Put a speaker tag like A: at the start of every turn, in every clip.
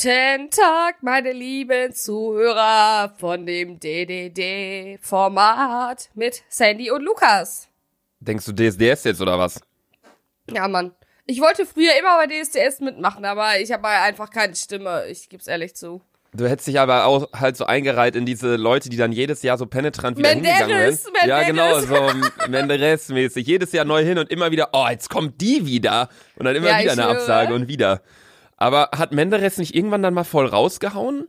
A: Guten Tag, meine lieben Zuhörer von dem DDD-Format mit Sandy und Lukas.
B: Denkst du DSDS jetzt oder was?
A: Ja, Mann. Ich wollte früher immer bei DSDS mitmachen, aber ich habe einfach keine Stimme. Ich geb's ehrlich zu.
B: Du hättest dich aber auch halt so eingereiht in diese Leute, die dann jedes Jahr so penetrant wieder
A: Menderes,
B: hingegangen sind.
A: Menderes.
B: Ja, genau, so Menderes-mäßig. Jedes Jahr neu hin und immer wieder, oh, jetzt kommt die wieder. Und dann immer
A: Ja,
B: wieder eine
A: höre.
B: Absage und wieder. Aber hat Menderes nicht irgendwann dann mal voll rausgehauen?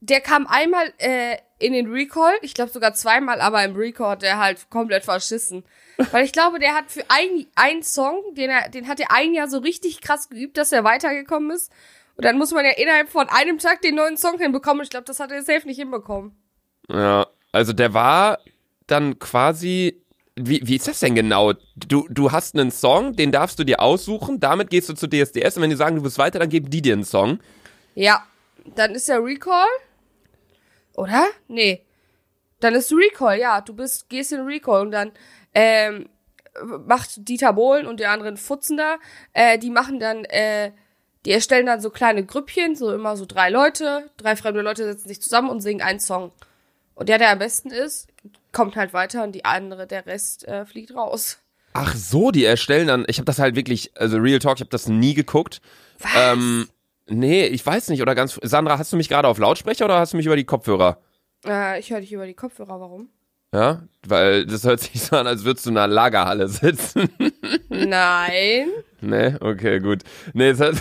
A: Der kam einmal äh, in den Recall, ich glaube sogar zweimal, aber im Recall hat der halt komplett verschissen. Weil ich glaube, der hat für ein, einen Song, den, er, den hat er ein Jahr so richtig krass geübt, dass er weitergekommen ist. Und dann muss man ja innerhalb von einem Tag den neuen Song hinbekommen. Ich glaube, das hat er safe nicht hinbekommen.
B: Ja, also der war dann quasi. Wie, wie ist das denn genau? Du, du hast einen Song, den darfst du dir aussuchen, damit gehst du zu DSDS und wenn die sagen, du willst weiter, dann geben die dir einen Song.
A: Ja, dann ist der Recall. Oder? Nee. Dann ist Recall, ja. Du bist, gehst in Recall und dann ähm, macht Dieter Bohlen und die anderen Futzen da, äh, die machen dann, äh, die erstellen dann so kleine Grüppchen, so immer so drei Leute, drei fremde Leute setzen sich zusammen und singen einen Song. Und der, der am besten ist, kommt halt weiter und die andere, der Rest äh, fliegt raus.
B: Ach so, die erstellen dann. Ich habe das halt wirklich, also Real Talk, ich habe das nie geguckt.
A: Was?
B: Ähm, nee, ich weiß nicht. Oder ganz. Sandra, hast du mich gerade auf Lautsprecher oder hast du mich über die Kopfhörer?
A: Äh, ich höre dich über die Kopfhörer, warum?
B: Ja, weil das hört sich so an, als würdest du in einer Lagerhalle sitzen.
A: Nein.
B: nee, okay, gut. Nee, es hört,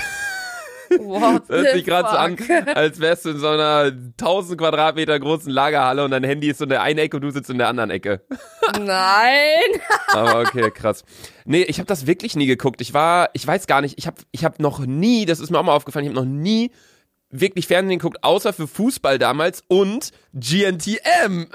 A: What
B: es hört sich gerade so an, als wärst du in so einer 1000 Quadratmeter großen Lagerhalle und dein Handy ist so in der einen Ecke und du sitzt in der anderen Ecke.
A: Nein.
B: Aber okay, krass. Nee, ich habe das wirklich nie geguckt. Ich war, ich weiß gar nicht, ich habe ich hab noch nie, das ist mir auch mal aufgefallen, ich habe noch nie wirklich Fernsehen geguckt, außer für Fußball damals und GNTM.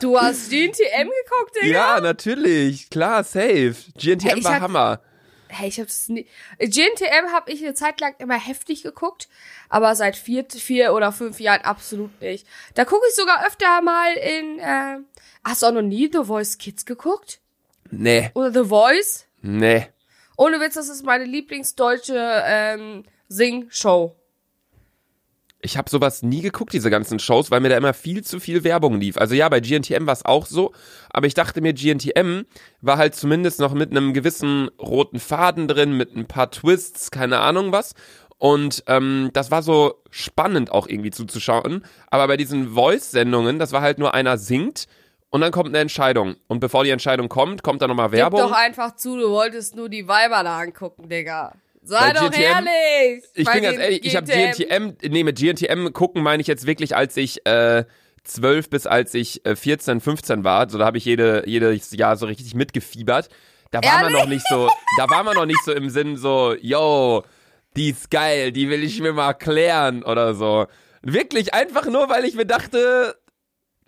A: Du hast GNTM geguckt, Digga?
B: Ja, natürlich, klar, safe. GNTM
A: Hey,
B: war
A: hab-
B: Hammer.
A: Hey, ich hab das nie. GNTM habe ich eine Zeit lang immer heftig geguckt, aber seit vier, vier oder fünf Jahren absolut nicht. Da gucke ich sogar öfter mal in. Äh, hast du auch noch nie The Voice Kids geguckt?
B: Nee,
A: Oder The Voice?
B: nee.
A: Ohne Witz, das ist meine Lieblingsdeutsche ähm, Sing-Show.
B: Ich habe sowas nie geguckt, diese ganzen Shows, weil mir da immer viel zu viel Werbung lief. Also ja, bei GNTM war es auch so, aber ich dachte mir, GNTM war halt zumindest noch mit einem gewissen roten Faden drin, mit ein paar Twists, keine Ahnung was. Und ähm, das war so spannend auch irgendwie zuzuschauen. Aber bei diesen Voice-Sendungen, das war halt nur einer singt und dann kommt eine Entscheidung. Und bevor die Entscheidung kommt, kommt dann nochmal
A: Gib
B: Werbung.
A: doch einfach zu, du wolltest nur die Weiber da angucken, Digga. Sei doch ehrlich.
B: Ich bin ganz ehrlich, ich habe GNTM, nee, mit GNTM gucken meine ich jetzt wirklich, als ich äh, 12 bis als ich äh, 14, 15 war. So, da habe ich jede, jedes Jahr so richtig mitgefiebert. Da war man
A: Ehrlich?
B: noch nicht so, da war man noch nicht so im Sinn so, yo, die ist geil, die will ich mir mal klären oder so. Wirklich einfach nur, weil ich mir dachte,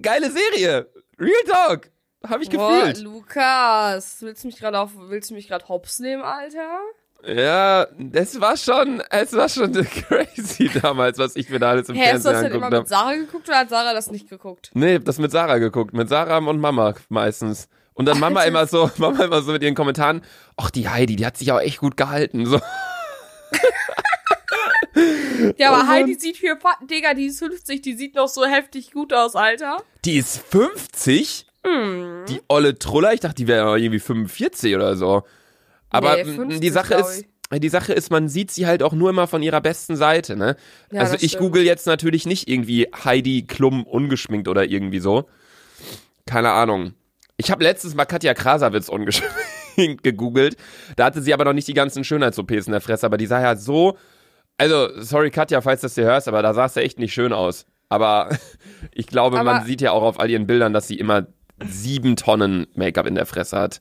B: geile Serie. Real Talk. Habe ich
A: Boah,
B: gefühlt.
A: Lukas, willst du mich gerade auf, willst du mich gerade hops nehmen, Alter?
B: Ja, es war schon, es war schon crazy damals, was ich mir da alles im
A: Hä, hast du
B: Fernsehen
A: das denn immer
B: angeguckt
A: mit
B: habe.
A: Sarah geguckt oder hat Sarah das nicht geguckt?
B: Nee, hab das mit Sarah geguckt, mit Sarah und Mama meistens. Und dann Mama immer so, Mama immer so mit ihren Kommentaren, ach die Heidi, die hat sich auch echt gut gehalten. So.
A: Ja, aber Heidi sieht hier, Digga, die ist 50, die sieht noch so heftig gut aus, Alter.
B: Die ist 50?
A: Hm.
B: Die olle Truller, ich dachte, die wäre irgendwie 45 oder so. Aber
A: Nee,
B: m,
A: 50,
B: die Sache ist, die Sache ist, man sieht sie halt auch nur immer von ihrer besten Seite, ne?
A: Ja,
B: also ich
A: stimmt.
B: google jetzt natürlich nicht irgendwie Heidi Klum ungeschminkt oder irgendwie so. Keine Ahnung. Ich habe letztes Mal Katja Krasavitz ungeschminkt gegoogelt. Da hatte sie aber noch nicht die ganzen Schönheits-OPs in der Fresse, aber die sah ja so. Also, sorry Katja, falls du das hier hörst, aber da sah es ja echt nicht schön aus. Aber ich glaube,
A: Aber-
B: man sieht ja auch auf all ihren Bildern, dass sie immer sieben Tonnen Make-up in der Fresse hat.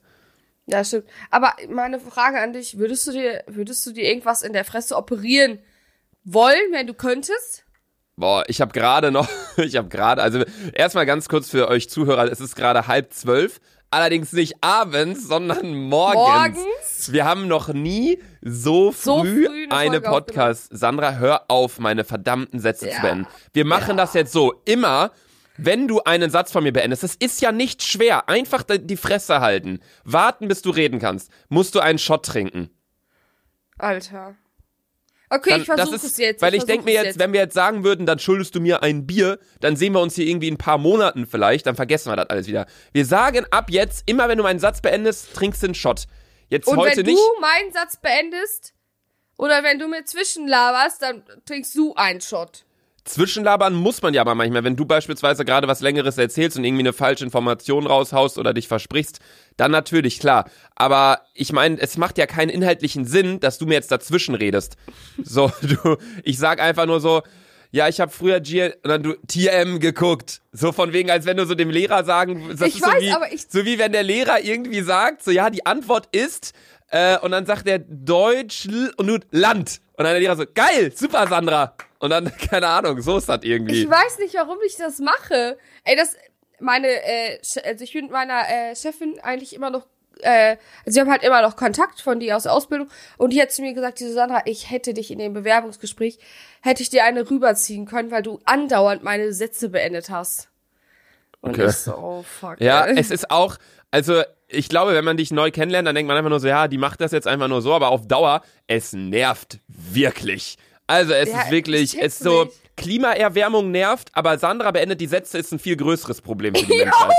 A: Ja, stimmt. Aber meine Frage an dich, würdest du dir, würdest du dir irgendwas in der Fresse operieren wollen, wenn du könntest?
B: Boah, ich habe gerade noch, ich habe gerade, also erstmal ganz kurz für euch Zuhörer, es ist gerade halb zwölf, allerdings nicht abends, sondern morgens.
A: Morgens?
B: Wir haben noch nie so früh,
A: So früh eine
B: eine Podcast. Sandra, hör auf, meine verdammten Sätze
A: Ja.
B: zu beenden. Wir machen das jetzt so, immer, wenn du einen Satz von mir beendest, das ist ja nicht schwer, einfach die- Fresse halten, warten, bis du reden kannst, musst du einen Shot trinken.
A: Alter. Okay,
B: dann,
A: ich versuche es jetzt.
B: Weil ich,
A: versuch
B: denke mir
A: es
B: jetzt, wenn wir jetzt sagen würden, dann schuldest du mir ein Bier, dann sehen wir uns hier irgendwie in ein paar Monaten vielleicht, dann vergessen wir das alles wieder. Wir sagen ab jetzt, immer wenn du meinen Satz beendest, trinkst du einen Shot. Jetzt
A: Und
B: heute
A: wenn
B: nicht.
A: du meinen Satz beendest oder wenn du mir zwischenlaberst, dann trinkst du einen Shot.
B: Zwischenlabern muss man ja aber manchmal, wenn du beispielsweise gerade was Längeres erzählst und irgendwie eine falsche Information raushaust oder dich versprichst, dann natürlich, klar. Aber ich meine, es macht ja keinen inhaltlichen Sinn, dass du mir jetzt dazwischen redest. So, du, ich sag einfach nur so, ja, ich habe früher G und dann du TM geguckt. So von wegen, als wenn du so dem Lehrer sagen, das
A: Ich
B: ist so
A: weiß,
B: wie,
A: aber ich-
B: so wie wenn der Lehrer irgendwie sagt, so ja, die Antwort ist, äh, und dann sagt er Deutsch und du Land. Und dann der Lehrer so, geil, super Sandra. Und dann, keine Ahnung, so ist das irgendwie.
A: Ich weiß nicht, warum ich das mache. Ey, das, meine, äh, also ich bin mit meiner äh, Chefin eigentlich immer noch, äh, also wir haben halt immer noch Kontakt von die aus der Ausbildung und die hat zu mir gesagt, die Susanna, ich hätte dich in dem Bewerbungsgespräch, hätte ich dir eine rüberziehen können, weil du andauernd meine Sätze beendet hast. Und
B: Okay.
A: ich so, oh fuck.
B: Ja,
A: ey.
B: es ist auch, also ich glaube, wenn man dich neu kennenlernt, dann denkt man einfach nur so, ja, die macht das jetzt einfach nur so, aber auf Dauer, es nervt wirklich. Also es
A: Ja,
B: ist wirklich,
A: ich
B: es ist so. Klimaerwärmung nervt, aber Sandra beendet die Sätze, ist ein viel größeres Problem für die Menschheit.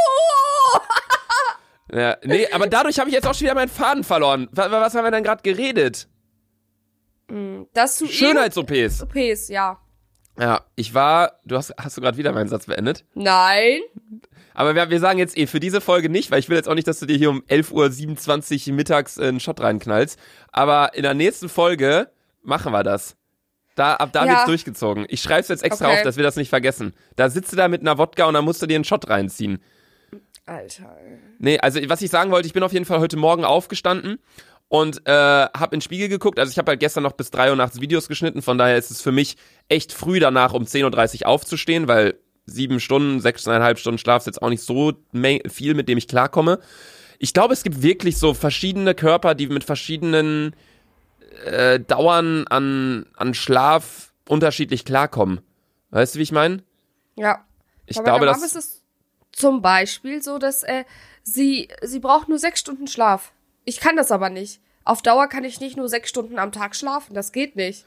B: Ja, nee, aber dadurch habe ich jetzt auch schon wieder meinen Faden verloren. Was, was haben wir denn gerade geredet?
A: dass du
B: Schönheits-OPs.
A: OPs, ja.
B: Ja, ich war, du hast, hast du gerade wieder meinen Satz beendet?
A: Nein.
B: Aber wir, wir sagen jetzt eh für diese Folge nicht, weil ich will jetzt auch nicht, dass du dir hier um 11.27 Uhr mittags einen Shot reinknallst. Aber in der nächsten Folge machen wir das. Da, ab da
A: Ja.
B: wird's durchgezogen. Ich schreib's jetzt extra
A: Okay.
B: auf, dass wir das nicht vergessen. Da sitzt du da mit einer Wodka und dann musst du dir einen Shot reinziehen.
A: Alter.
B: Nee, also was ich sagen wollte, ich bin auf jeden Fall heute Morgen aufgestanden und äh, habe in den Spiegel geguckt. Also ich habe halt gestern noch bis 3 Uhr nachts Videos geschnitten, von daher ist es für mich echt früh danach um 10.30 Uhr aufzustehen, weil sieben Stunden, sechseinhalb Stunden Schlaf ist jetzt auch nicht so viel, mit dem ich klarkomme. Ich glaube, es gibt wirklich so verschiedene Körper, die mit verschiedenen äh, Dauern an, an Schlaf unterschiedlich klarkommen. Weißt du, wie ich meine?
A: Ja.
B: Ich
A: Bei
B: glaube, dass
A: ist es zum Beispiel so, dass äh, sie, sie braucht nur sechs Stunden Schlaf. Ich kann das aber nicht. Auf Dauer kann ich nicht nur sechs Stunden am Tag schlafen. Das geht nicht.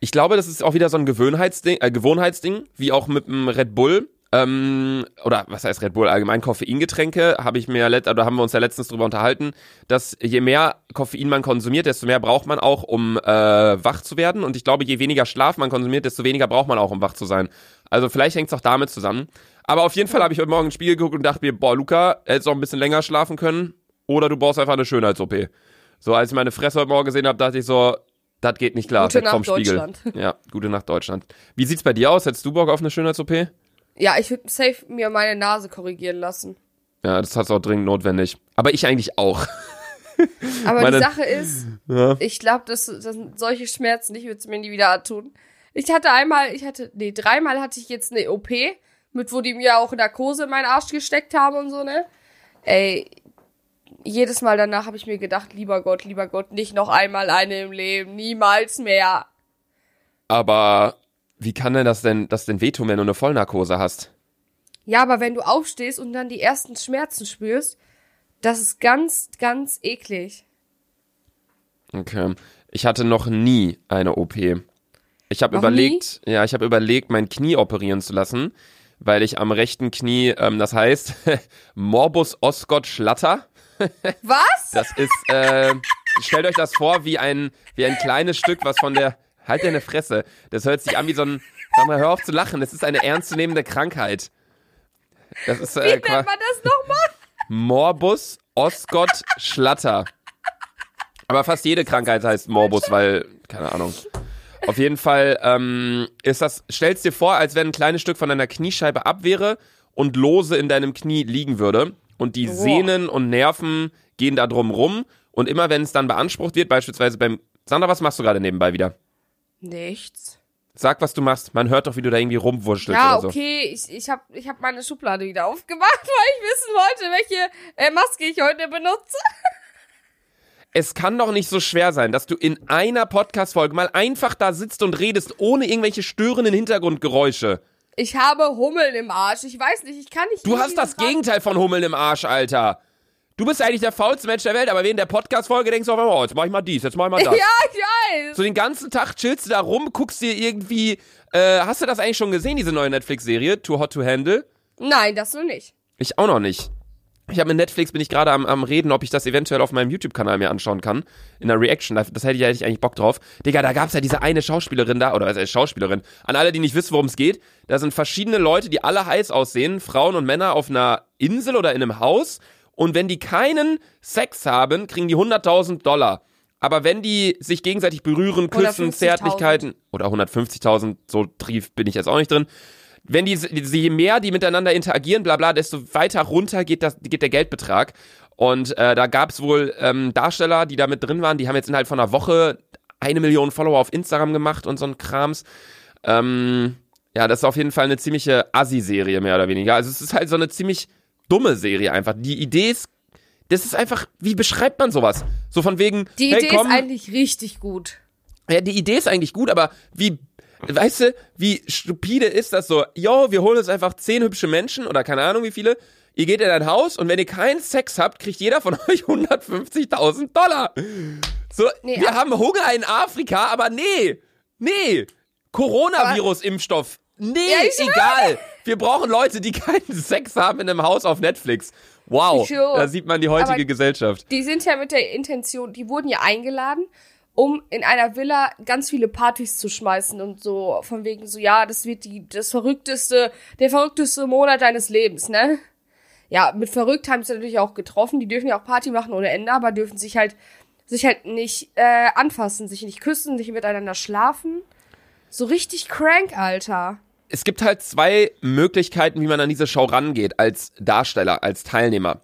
B: Ich glaube, das ist auch wieder so ein Gewöhnheitsding, äh, Gewohnheitsding, wie auch mit dem Red Bull. Ähm, oder was heißt Red Bull? Allgemein Koffeingetränke, habe ich mir let oder haben wir uns ja letztens drüber unterhalten, dass je mehr Koffein man konsumiert, desto mehr braucht man auch, um äh, wach zu werden. Und ich glaube, je weniger Schlaf man konsumiert, desto weniger braucht man auch, um wach zu sein. Also vielleicht hängt es auch damit zusammen. Aber auf jeden Fall habe ich heute Morgen ins Spiegel geguckt und dachte mir, boah, Luca, hättest auch ein bisschen länger schlafen können. Oder du brauchst einfach eine Schönheits-OP. So, als ich meine Fresse heute Morgen gesehen habe, dachte ich so, das geht nicht klar.
A: Gute Nacht,
B: Spiegel.
A: Deutschland.
B: Ja, gute Nacht Deutschland. Wie sieht's bei dir aus? Hättest du Bock auf eine Schönheits-OP?
A: Ja, ich würde safe mir meine Nase korrigieren lassen.
B: Ja, das hat's auch dringend notwendig. Aber ich eigentlich auch.
A: Aber
B: Meine-
A: die Sache ist,
B: Ja.
A: ich glaube, dass, dass solche Schmerzen, ich würde es mir nie wieder antun. Ich hatte einmal, ich hatte, nee, dreimal hatte ich jetzt eine OP, mit wo die mir auch Narkose in meinen Arsch gesteckt haben und so, ne? Ey, jedes Mal danach habe ich mir gedacht, lieber Gott, lieber Gott, nicht noch einmal eine im Leben, niemals mehr.
B: Aber wie kann denn das denn, das denn wehtun, wenn du eine Vollnarkose hast?
A: Ja, aber wenn du aufstehst und dann die ersten Schmerzen spürst, das ist ganz, ganz eklig.
B: Okay. Ich hatte noch nie eine OP. Ich habe überlegt, ja, ich habe überlegt, mein Knie operieren zu lassen, weil ich am rechten Knie, ähm, das heißt Morbus Osgood Schlatter.
A: Was?
B: Das ist, äh, stellt euch das vor wie ein, wie ein kleines Stück, was von der, halt deine Fresse. Das hört sich an wie so ein, sag mal, hör auf zu lachen. Das ist eine ernstzunehmende Krankheit. Das ist,
A: Wie
B: äh,
A: nennt man das nochmal?
B: Morbus Osgood Schlatter. Aber fast jede Krankheit heißt Morbus, weil, keine Ahnung. Auf jeden Fall ähm, ist das, stell's dir vor, als wenn ein kleines Stück von deiner Kniescheibe ab wäre und lose in deinem Knie liegen würde. Und die
A: Boah.
B: Sehnen und Nerven gehen da drum rum. Und immer wenn es dann beansprucht wird, beispielsweise beim. Sandra, was machst du gerade nebenbei wieder?
A: Nichts.
B: Sag, was du machst. Man hört doch, wie du da irgendwie rumwurschtelst
A: Ja,
B: oder so.
A: okay, ich, ich habe ich hab meine Schublade wieder aufgemacht, weil ich wissen wollte, welche äh, Maske ich heute benutze.
B: Es kann doch nicht so schwer sein, dass du in einer Podcast-Folge mal einfach da sitzt und redest, ohne irgendwelche störenden Hintergrundgeräusche.
A: Ich habe Hummeln im Arsch. Ich weiß nicht, ich kann nicht.
B: Du hast das.
A: Gegenteil
B: von Hummeln im Arsch, Alter. Du bist eigentlich der faulste Mensch der Welt, aber während der Podcast-Folge denkst du auf einmal, oh, jetzt mach ich mal dies, jetzt mach ich mal das.
A: Ja, ich weiß.
B: So den ganzen Tag chillst du da rum, guckst dir irgendwie, äh, hast du das eigentlich schon gesehen, diese neue Netflix-Serie, Too Hot to Handle?
A: Nein, das nur nicht.
B: Ich auch noch nicht. Ich habe mit Netflix, bin ich gerade am, am reden, ob ich das eventuell auf meinem YouTube-Kanal mir anschauen kann. In der Reaction. Das, hätte ich eigentlich Bock drauf. Digga, da gab's ja diese eine Schauspielerin da, oder was heißt Schauspielerin. An alle, die nicht wissen, worum es geht. Da sind verschiedene Leute, die alle heiß aussehen. Frauen und Männer auf einer Insel oder in einem Haus. Und wenn die keinen Sex haben, kriegen die 100.000 Dollar. Aber wenn die sich gegenseitig berühren, küssen,
A: 150.000.
B: Zärtlichkeiten, oder 150.000, so trief bin ich jetzt auch nicht drin, wenn die, je mehr die miteinander interagieren, bla bla, desto weiter runter geht, das, geht der Geldbetrag. Und äh, da gab's wohl ähm, Darsteller, die da mit drin waren, die haben jetzt innerhalb von einer Woche eine Million Follower auf Instagram gemacht und so ein Krams. Ähm, ja, das ist auf jeden Fall eine ziemliche Assi-Serie, mehr oder weniger. Also es ist halt so eine ziemlich dumme Serie einfach. Die Idee ist, das ist einfach, wie beschreibt man sowas? So von wegen,
A: Die
B: hey,
A: Idee
B: komm,
A: ist eigentlich richtig gut.
B: ja, die Idee ist eigentlich gut, aber wie, weißt du, wie stupide ist das so? Jo, wir holen uns einfach zehn hübsche Menschen oder keine Ahnung wie viele. Ihr geht in ein Haus und wenn ihr keinen Sex habt, kriegt jeder von euch 150.000 Dollar. So,
A: Nee,
B: wir haben Hunger in Afrika, aber nee, nee. Coronavirus-Impfstoff. Nee,
A: Ja,
B: egal. Wir brauchen Leute, die keinen Sex haben in einem Haus auf Netflix. Wow, da sieht man die heutige
A: Aber-
B: Gesellschaft.
A: Die sind ja mit der Intention, die wurden ja eingeladen, um in einer Villa ganz viele Partys zu schmeißen und so von wegen so, ja, das wird die, das verrückteste, der verrückteste Monat deines Lebens, ne? Ja, mit verrückt haben sie natürlich auch getroffen. Die dürfen ja auch Party machen ohne Ende, aber dürfen sich halt, sich halt nicht äh, anfassen, sich nicht küssen, nicht miteinander schlafen. So richtig crank, Alter.
B: Es gibt halt zwei Möglichkeiten, wie man an diese Show rangeht, als Darsteller, als Teilnehmer.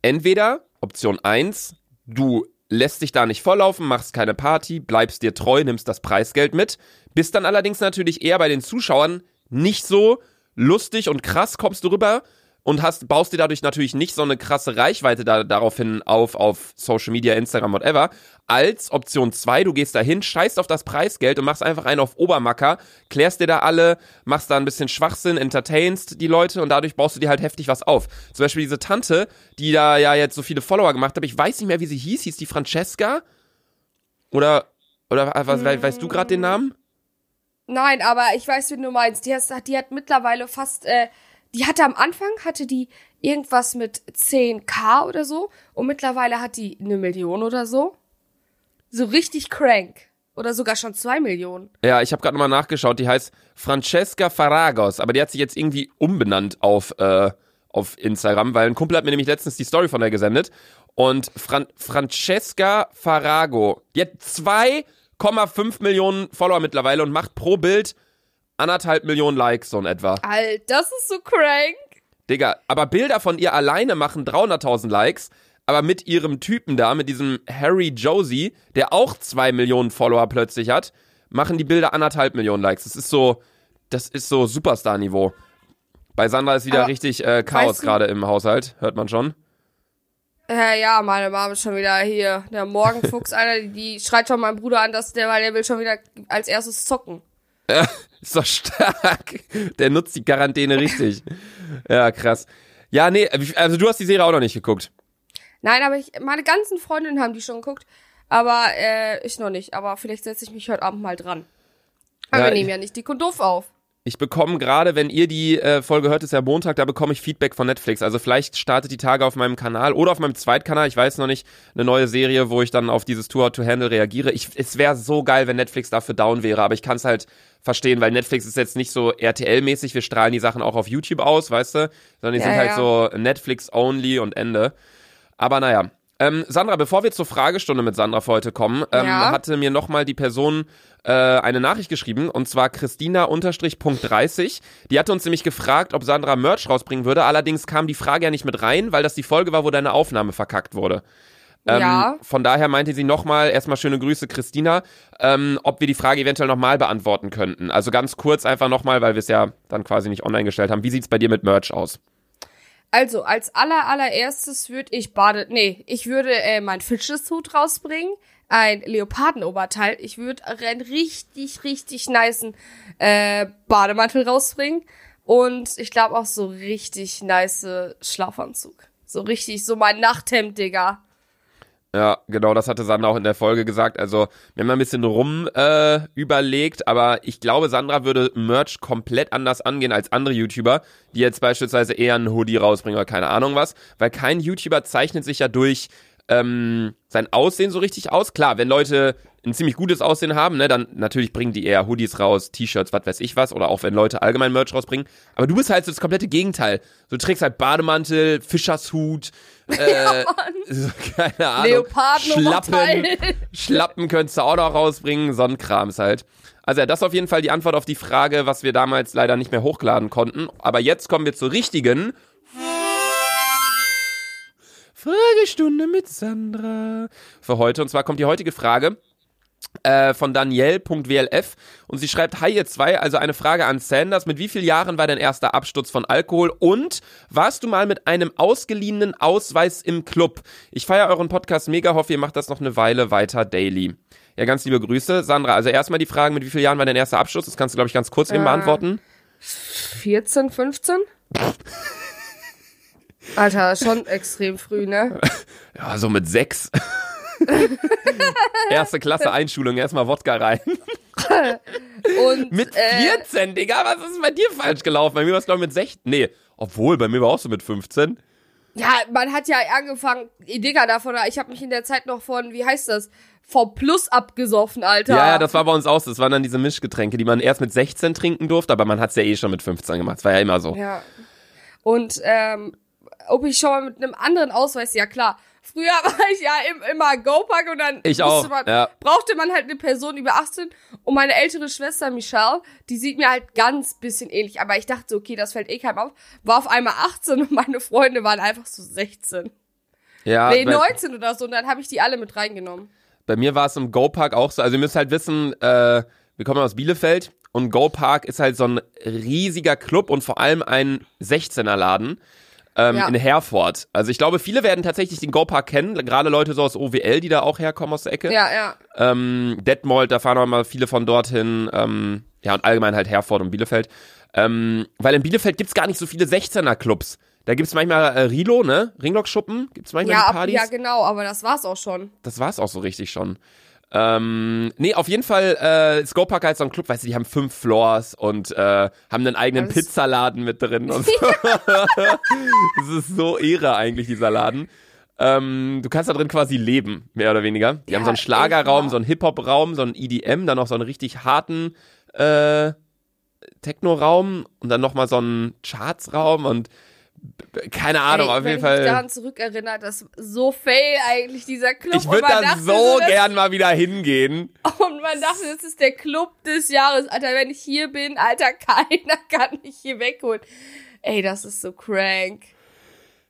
B: Entweder Option 1, du lässt dich da nicht volllaufen, machst keine Party, bleibst dir treu, nimmst das Preisgeld mit, bist dann allerdings natürlich eher bei den Zuschauern nicht so lustig und krass kommst du rüber und hast, baust dir dadurch natürlich nicht so eine krasse Reichweite da, daraufhin auf, auf Social Media, Instagram, whatever, als Option 2, du gehst dahin, scheißt auf das Preisgeld und machst einfach einen auf Obermacker, klärst dir da alle, machst da ein bisschen Schwachsinn, entertainst die Leute und dadurch baust du dir halt heftig was auf. Zum Beispiel diese Tante, die da ja jetzt so viele Follower gemacht hat, ich weiß nicht mehr, wie sie hieß, hieß die Francesca? Oder, oder was, we- weißt du gerade den Namen?
A: Nein, aber ich weiß, wie du meinst. Die, hast, die hat mittlerweile fast, äh, die hatte am Anfang, hatte die irgendwas mit 10k oder so und mittlerweile hat die eine Million oder so. So richtig crank. Oder sogar schon zwei Millionen.
B: Ja, ich habe gerade nochmal nachgeschaut. Die heißt Francesca Faragos, aber die hat sich jetzt irgendwie umbenannt auf, äh, auf Instagram, weil ein Kumpel hat mir nämlich letztens die Story von der gesendet. Und Fran Francesca Farago, die hat 2,5 Millionen Follower mittlerweile und macht pro Bild anderthalb Millionen Likes so in etwa.
A: Alter, das ist so crank.
B: Digga, aber Bilder von ihr alleine machen 300.000 Likes, aber mit ihrem Typen da, mit diesem Harry Josie, der auch zwei Millionen Follower plötzlich hat, machen die Bilder anderthalb Millionen Likes. Das ist so, das ist so Superstar-Niveau. Bei Sandra ist wieder
A: Aber
B: richtig äh, Chaos gerade im Haushalt, hört man schon.
A: Äh, ja, meine Mama ist schon wieder hier. Der Morgenfuchs, einer, die, die schreit schon meinen Bruder an, dass der, weil der will schon wieder als erstes zocken.
B: Ist doch stark. Der nutzt die Quarantäne richtig. ja, krass. Ja, nee, also du hast die Serie auch noch nicht geguckt.
A: Nein, aber ich, meine ganzen Freundinnen haben die schon geguckt. Aber äh, ich noch nicht. Aber vielleicht setze ich mich heute Abend mal dran. Aber
B: Ja,
A: wir nehmen ja nicht dick und doof auf.
B: Ich bekomme gerade, wenn ihr die äh, Folge hört, ist ja Montag, da bekomme ich Feedback von Netflix. Also vielleicht startet die Tage auf meinem Kanal oder auf meinem Zweitkanal, ich weiß noch nicht, eine neue Serie, wo ich dann auf dieses Tour to Handle reagiere. Ich, es wäre so geil, wenn Netflix dafür down wäre, aber ich kann es halt verstehen, weil Netflix ist jetzt nicht so RTL-mäßig, wir strahlen die Sachen auch auf YouTube aus, weißt du, sondern die
A: Ja,
B: sind halt
A: ja.
B: so Netflix-only und Ende. Aber naja. Ähm, Sandra, bevor wir zur Fragestunde mit Sandra für heute kommen, ähm,
A: Ja.
B: hatte mir nochmal die Person äh, eine Nachricht geschrieben und zwar Christina-30. Die hatte uns nämlich gefragt, ob Sandra Merch rausbringen würde. Allerdings kam die Frage ja nicht mit rein, weil das die Folge war, wo deine Aufnahme verkackt wurde. Ähm,
A: Ja.
B: Von daher meinte sie nochmal, erstmal schöne Grüße, Christina, ähm, ob wir die Frage eventuell nochmal beantworten könnten. Also ganz kurz einfach nochmal, weil wir es ja dann quasi nicht online gestellt haben. Wie sieht's bei dir mit Merch aus?
A: Also, als aller allererstes würde ich Bade, nee, ich würde äh, mein Fitches-Hut rausbringen, ein Leopardenoberteil. Ich würde einen richtig, richtig nicen äh, Bademantel rausbringen und ich glaube auch so richtig nice Schlafanzug. So richtig, so mein Nachthemd, Digga.
B: Ja, genau, das hatte Sandra auch in der Folge gesagt. Also, wir haben ein bisschen rum äh, überlegt, aber ich glaube, Sandra würde Merch komplett anders angehen als andere YouTuber, die jetzt beispielsweise eher einen Hoodie rausbringen oder keine Ahnung was, weil kein YouTuber zeichnet sich ja durch ähm, sein Aussehen so richtig aus. Klar, wenn Leute ein ziemlich gutes Aussehen haben, ne, dann natürlich bringen die eher Hoodies raus, T-Shirts, was weiß ich was, oder auch wenn Leute allgemein Merch rausbringen. Aber du bist halt so das komplette Gegenteil. Du trägst halt Bademantel, Fischershut, äh, so, keine Ahnung,
A: Leoparden
B: Schlappen, Schlappen könntest du auch noch rausbringen, Sonnenkrams halt. Also ja, das ist auf jeden Fall die Antwort auf die Frage, was wir damals leider nicht mehr hochladen konnten. Aber jetzt kommen wir zur richtigen Fragestunde mit Sandra für heute. Und zwar kommt die heutige Frage äh, von Danielle.wlf und sie schreibt, Hi ihr zwei, also eine Frage an Sanders. Mit wie vielen Jahren war dein erster Absturz von Alkohol und warst du mal mit einem ausgeliehenen Ausweis im Club? Ich feiere euren Podcast mega, hoffe ihr macht das noch eine Weile weiter daily. Ja, ganz liebe Grüße. Sandra, also erstmal die Frage, mit wie vielen Jahren war dein erster Absturz? Das kannst du, glaube ich, ganz kurz eben
A: Äh.
B: beantworten.
A: 14, 15? Alter, schon extrem früh, ne?
B: Ja, so mit sechs. Erste Klasse Einschulung, erstmal Wodka rein.
A: Und
B: Mit
A: äh,
B: 14, Digga, was ist bei dir falsch gelaufen? Bei mir war es, glaube ich, mit 16. Nee, obwohl, bei mir war auch so mit 15.
A: ja, man hat ja angefangen, Digga, davon, ich habe mich in der Zeit noch von, wie heißt das, vom Plus abgesoffen, Alter.
B: Ja, ja, das war bei uns auch so. Das waren dann diese Mischgetränke, die man erst mit 16 trinken durfte, aber man hat's ja eh schon mit 15 gemacht. Das war ja immer so.
A: Ja. Und ähm, ob ich schon mal mit einem anderen Ausweis, ja klar. Früher war ich ja im, immer Go-Pack und dann
B: Ich auch,
A: man,
B: ja.
A: brauchte man halt eine Person über 18 und meine ältere Schwester Michelle, die sieht mir halt ganz bisschen ähnlich, aber ich dachte so, okay, das fällt eh keinem auf, war auf einmal 18 und meine Freunde waren einfach so 16.
B: Ja,
A: nee,
B: bei,
A: 19 oder so und dann habe ich die alle mit reingenommen.
B: bei mir war es im Go-Park auch so. Also ihr müsst halt wissen, äh, wir kommen aus Bielefeld und Go-Park ist halt so ein riesiger Club und vor allem ein 16er-Laden. Ähm,
A: Ja.
B: in Herford. Also ich glaube, viele werden tatsächlich den Go-Park kennen, gerade Leute so aus OWL, die da auch herkommen aus der Ecke.
A: Ja, ja.
B: Ähm, Detmold, da fahren auch mal viele von dorthin. Ähm, ja, und allgemein halt Herford und Bielefeld. Ähm, weil in Bielefeld gibt's gar nicht so viele 16er-Clubs. Da gibt's manchmal äh, Rilo, ne? Ringlock-Schuppen. Gibt's manchmal
A: Ja,
B: die
A: ab,
B: Partys.
A: ja, genau, aber das war's auch schon.
B: Das war's auch so richtig schon. Ähm, nee, auf jeden Fall, äh, Scopark halt so ein Club, weißt du, die haben fünf Floors und äh, haben einen eigenen Pizzaladen mit drin und so. das ist so Ehre eigentlich, dieser Laden. Ähm, du kannst da drin quasi leben, mehr oder weniger. Die
A: Ja,
B: haben so einen Schlagerraum, so einen Hip-Hop-Raum, so einen EDM, dann noch so einen richtig harten äh, Techno-Raum und dann nochmal so einen Charts-Raum und keine Ahnung,
A: Ey,
B: auf jeden
A: ich mich
B: Fall.
A: daran zurückerinnere, das ist so fail eigentlich, dieser Club.
B: Ich würde da
A: dachte
B: so gern mal wieder hingehen.
A: Und man dachte, das ist der Club des Jahres. Alter, wenn ich hier bin, Alter, keiner kann mich hier wegholen. Ey, das ist so crank.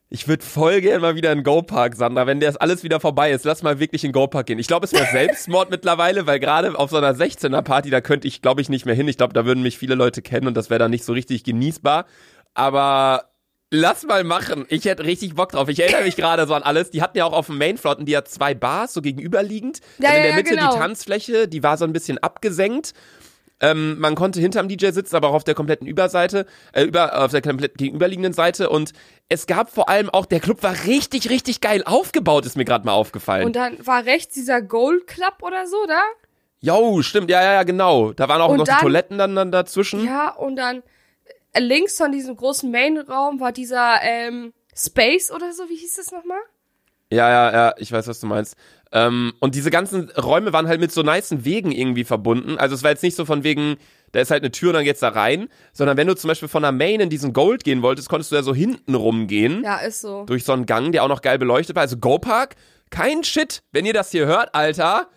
B: Ich würde voll gern mal wieder in den Go-Park, Sandra, wenn das alles wieder vorbei ist. Lass mal wirklich in den Go-Park gehen. Ich glaube, es wäre Selbstmord mittlerweile, weil gerade auf so einer 16er-Party, da könnte ich, glaube ich, nicht mehr hin. Ich glaube, da würden mich viele Leute kennen und das wäre dann nicht so richtig genießbar. Aber lass mal machen. Ich hätte richtig Bock drauf. Ich erinnere mich gerade so an alles. Die hatten ja auch auf dem Mainflotten, die hat zwei Bars, so gegenüberliegend.
A: Ja,
B: Dann in
A: ja,
B: der
A: ja,
B: Mitte
A: genau.
B: die Tanzfläche, die war so ein bisschen abgesenkt. Ähm, man konnte hinterm DJ sitzen, aber auch auf der kompletten Überseite, äh, über, auf der komplett gegenüberliegenden Seite. Und es gab vor allem auch, der Club war richtig, richtig geil aufgebaut, ist mir gerade mal aufgefallen.
A: Und dann war rechts dieser Gold Club oder so, da?
B: Jo, stimmt, ja, ja, ja, genau. Da waren auch
A: Und
B: noch
A: dann-
B: die Toiletten dann, dann dazwischen.
A: Ja, und dann links von diesem großen Main-Raum war dieser ähm, Space oder so, wie hieß das nochmal?
B: Ja, ja, ja, ich weiß, was du meinst. Ähm, und diese ganzen Räume waren halt mit so nicen Wegen irgendwie verbunden. Also es war jetzt nicht so von wegen, da ist halt eine Tür und dann geht's da rein, sondern wenn du zum Beispiel von der Main in diesen Gold gehen wolltest, konntest du ja so hinten rumgehen.
A: Ja, ist so.
B: durch so einen Gang, der auch noch geil beleuchtet war. Also Go Park, kein Shit. Wenn ihr das hier hört, Alter,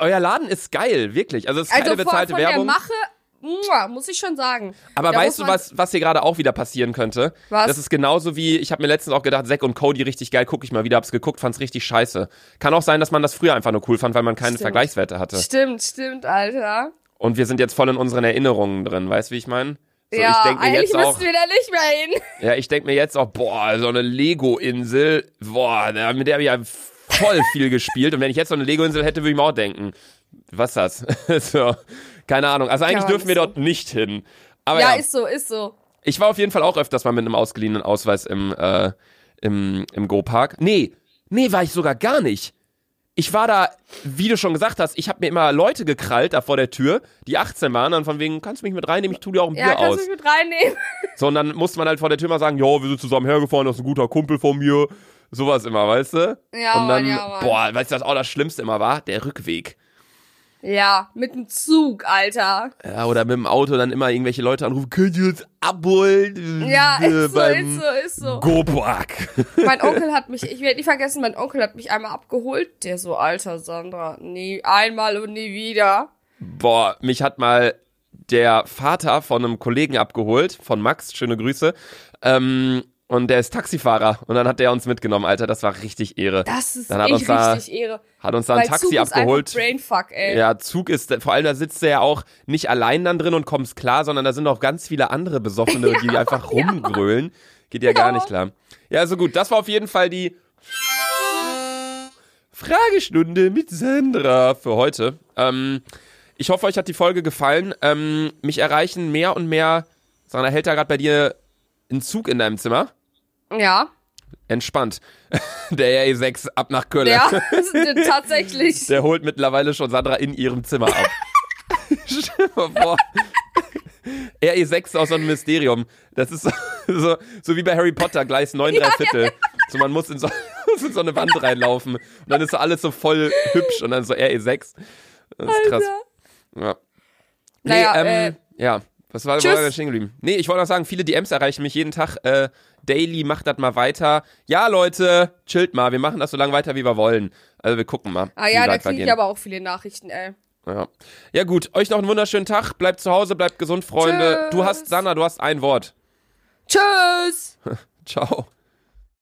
B: euer Laden ist geil, wirklich. Also es ist keine
A: Also von,
B: bezahlte
A: von
B: Werbung.
A: der Mache, muss ich schon sagen.
B: aber
A: Da
B: weißt du, was, was hier gerade auch wieder passieren könnte?
A: Was?
B: Das ist genauso wie, ich habe mir letztens auch gedacht, Zack und Cody richtig geil, guck ich mal wieder, hab's geguckt, fand's richtig scheiße. Kann auch sein, dass man das früher einfach nur cool fand, weil man keine
A: Stimmt.
B: Vergleichswerte hatte.
A: Stimmt, stimmt, Alter.
B: Und wir sind jetzt voll in unseren Erinnerungen drin, weißt du, wie ich meine? So,
A: ja,
B: ich denk mir
A: eigentlich
B: jetzt auch,
A: müssten wir da nicht mehr hin.
B: Ja, ich denk mir jetzt auch, boah, so eine Lego-Insel, boah, mit der habe ich ja voll viel gespielt. Und wenn ich jetzt so eine Lego-Insel hätte, würde ich mir auch denken, was ist das? so, keine Ahnung. Also eigentlich
A: Ja,
B: dürfen wir
A: so.
B: dort nicht hin. Aber
A: Ja,
B: ja,
A: ist so, ist so.
B: ich war auf jeden Fall auch öfters mal mit einem ausgeliehenen Ausweis im, äh, im, im Go-Park. Nee, nee, war ich sogar gar nicht. Ich war da, wie du schon gesagt hast, ich habe mir immer Leute gekrallt da vor der Tür, die 18 waren, dann von wegen, kannst du mich mit reinnehmen, ich tu dir auch ein
A: Ja,
B: Bier
A: kannst
B: aus.
A: du mich mit reinnehmen?
B: So, und dann musste man halt vor der Tür mal sagen, ja, wir sind zusammen hergefahren, das ist ein guter Kumpel von mir. Sowas immer, weißt du?
A: Ja,
B: und dann,
A: Mann, ja, Mann.
B: boah, weißt du, was auch das Schlimmste immer war? Der Rückweg.
A: Ja, mit dem Zug, Alter.
B: Ja, oder mit dem Auto dann immer irgendwelche Leute anrufen, könnt ihr uns abholen?
A: Ja,
B: Äh,
A: ist so,
B: beim
A: ist so, ist so.
B: Go-Park.
A: Mein Onkel hat mich, ich werde nie vergessen, mein Onkel hat mich einmal abgeholt. Der so, alter Sandra, nie einmal und nie wieder.
B: Boah, mich hat mal der Vater von einem Kollegen abgeholt, von Max, schöne Grüße. Ähm, und der ist Taxifahrer. Und dann hat der uns mitgenommen, Alter. Das war richtig Ehre.
A: Das ist
B: Dann hat uns da-
A: richtig Ehre.
B: Hat uns da ein Taxi
A: Zug ist
B: abgeholt.
A: Einfach Brainfuck, ey.
B: Ja, Zug ist, vor allem da sitzt du ja auch nicht allein dann drin und kommst klar, sondern da sind auch ganz viele andere Besoffene, die einfach rumgrölen. Geht ja, gar
A: Ja.
B: nicht klar. Ja, also gut, das war auf jeden Fall die Fragestunde mit Sandra für heute. Ähm, ich hoffe, euch hat die Folge gefallen. Ähm, mich erreichen mehr und mehr, Sandra, hält da gerade bei dir ein Zug in deinem Zimmer?
A: Ja,
B: Entspannt. Der RE6 ab nach Köln.
A: ja, tatsächlich.
B: Der holt mittlerweile schon Sandra in ihrem Zimmer ab. Stell dir mal vor. RE6 aus so einem Mysterium. Das ist so, so, so wie bei Harry Potter, Gleis 9, drei Viertel. So, man muss in so, muss in so eine Wand reinlaufen. Und dann ist so alles so voll hübsch und dann so RE6. Das ist krass. Ja. Nee,
A: Naja,
B: ähm, ja. Was war,
A: tschüss.
B: war da stehen geblieben? Nee, ich wollte noch sagen, viele DMs erreichen mich jeden Tag. Äh, daily, macht das mal weiter. Ja, Leute, chillt mal. Wir machen das so lange weiter, wie wir wollen. Also wir gucken mal.
A: Ah ja, da kriege ich aber auch viele Nachrichten, ey.
B: Ja. ja gut, euch noch einen wunderschönen Tag. Bleibt zu Hause, bleibt gesund, Freunde.
A: Tschüss.
B: Du hast, Sanna, du hast ein Wort.
A: Tschüss!
B: Ciao.